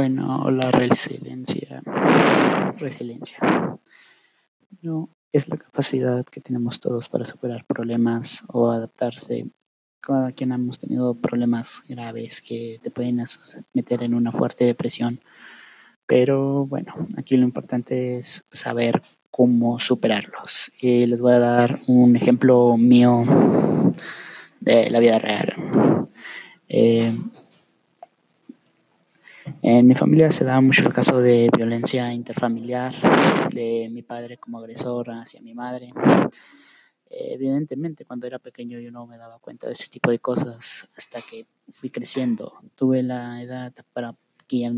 Bueno, la resiliencia. Resiliencia. No, es la capacidad que tenemos todos para superar problemas o adaptarse. Cada quien hemos tenido problemas graves que te pueden meter en una fuerte depresión. Pero bueno, aquí lo importante es saber cómo superarlos. Y les voy a dar un ejemplo mío de la vida real. Eh, en mi familia se da mucho el caso de violencia interfamiliar, de mi padre como agresor hacia mi madre. evidentemente, cuando era pequeño yo no me daba cuenta de ese tipo de cosas hasta que fui creciendo. Tuve la edad para que ya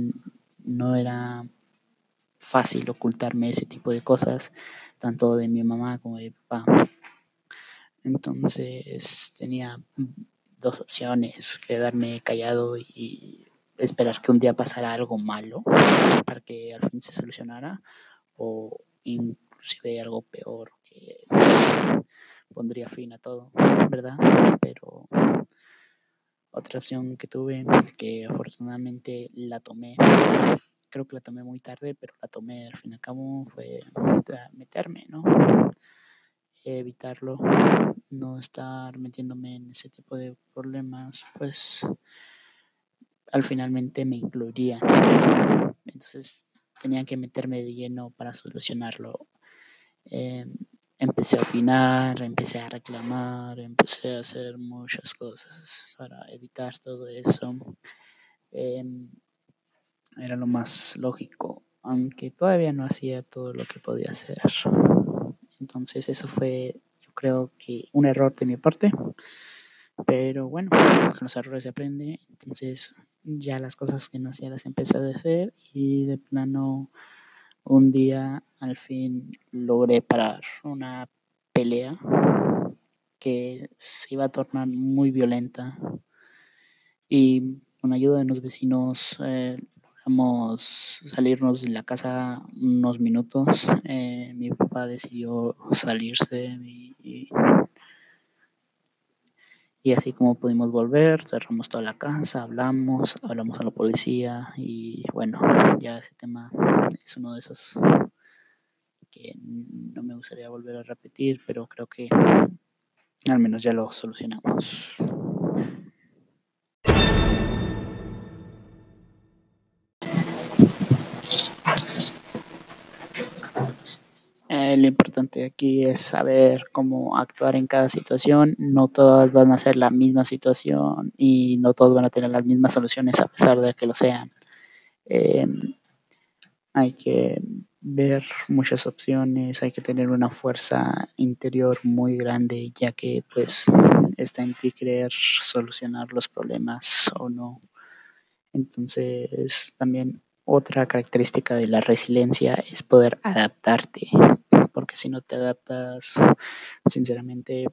no era fácil ocultarme ese tipo de cosas, tanto de mi mamá como de mi papá. Entonces tenía dos opciones, quedarme callado y esperar que un día pasara algo malo para que al fin se solucionara o inclusive algo peor que pondría fin a todo, ¿verdad? Pero otra opción que tuve, que afortunadamente la tomé, creo que la tomé muy tarde, pero la tomé al fin y al cabo, fue meterme, ¿no? Evitarlo, no estar metiéndome en ese tipo de problemas, pues al finalmente me incluiría. Entonces tenía que meterme de lleno para solucionarlo. Em, empecé a opinar, empecé a reclamar, empecé a hacer muchas cosas para evitar todo eso. Em, era lo más lógico, aunque todavía no hacía todo lo que podía hacer. Entonces eso fue, yo creo que un error de mi parte. Pero bueno, con los errores se aprende. Entonces ya las cosas que no hacía las empecé a hacer y de plano un día al fin logré parar una pelea que se iba a tornar muy violenta y con ayuda de unos vecinos eh, logramos salirnos de la casa unos minutos. Eh, mi papá decidió salirse y así como pudimos volver, cerramos toda la casa, hablamos, hablamos a la policía y bueno, ya ese tema es uno de esos que no me gustaría volver a repetir, pero creo que al menos ya lo solucionamos. Lo importante aquí es saber cómo actuar en cada situación. No todas van a ser la misma situación y no todos van a tener las mismas soluciones a pesar de que lo sean. Em, hay que ver muchas opciones, hay que tener una fuerza interior muy grande, ya que pues está en ti querer solucionar los problemas o no. Entonces también otra característica de la resiliencia es poder adaptarte, si no te adaptas, sinceramente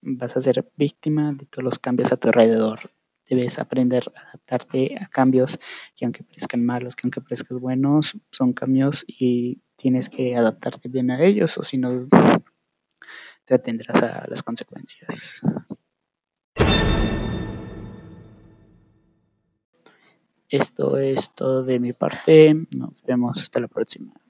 vas a ser víctima de todos los cambios a tu alrededor. Debes aprender a adaptarte a cambios que aunque parezcan malos, que aunque parezcan buenos, son cambios y tienes que adaptarte bien a ellos o si no te atendrás a las consecuencias. Esto es todo de mi parte. Nos vemos hasta la próxima.